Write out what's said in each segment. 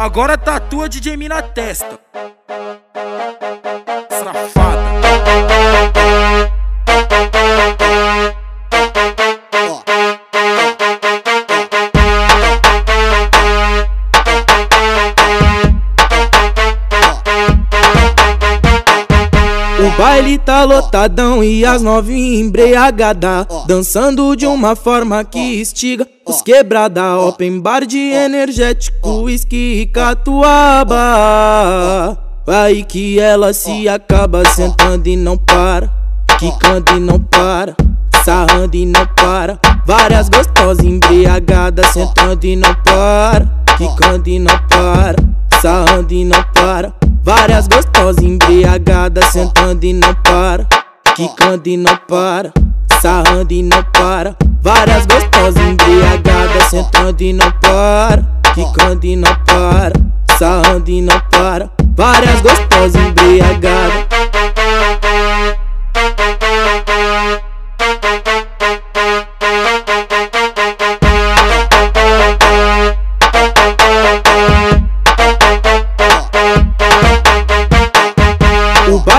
Agora tatua DJ Mi na testa. Baile tá lotadão e as novinhas embriagada Dançando de uma forma que estiga os quebrada. Open bar de energético, whisky e catuaba. Vai que ela se acaba sentando e não para Quicando e não para, sarrando e não para. Várias gostosas embriagadas sentando e não para Quicando e não para, sarrando e não para. Várias gostosas embriagadas sentando e não para, quicando e não para, sarrando e não para. Várias gostosas embriagadas sentando e não para, quicando e não para, sarrando e não para. Várias gostosas embriagadas.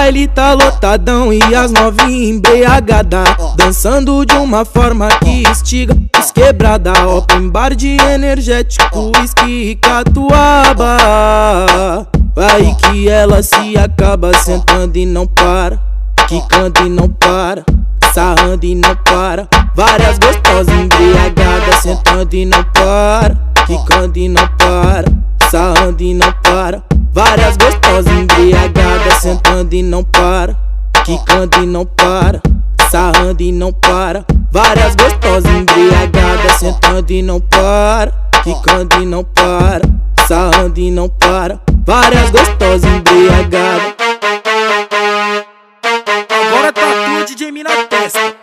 Baile tá lotadão e as novinhas embriagada Dançando de uma forma que estiga os quebrada Open bar de energético, whisky e catuaba. Vai que ela se acaba sentando e não para. Quicando e não para, sarrando e não para. Várias gostosas embriagadas sentando e não para. Quicando e não para, sarrando e não para. Várias gostosas embriagadas sentando e não para, quicando e não para, sarrando e não para. Várias gostosas embriagadas sentando e não para, quicando e não para, sarrando e não para. Várias gostosas embriagadas. Agora tatua DJ Mi na testa.